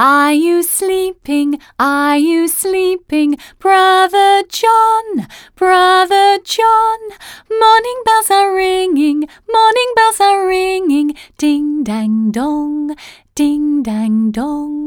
Are you sleeping? Are you sleeping? Brother John, Brother John. Morning bells are ringing, morning bells are ringing. Ding dang dong, ding dang dong.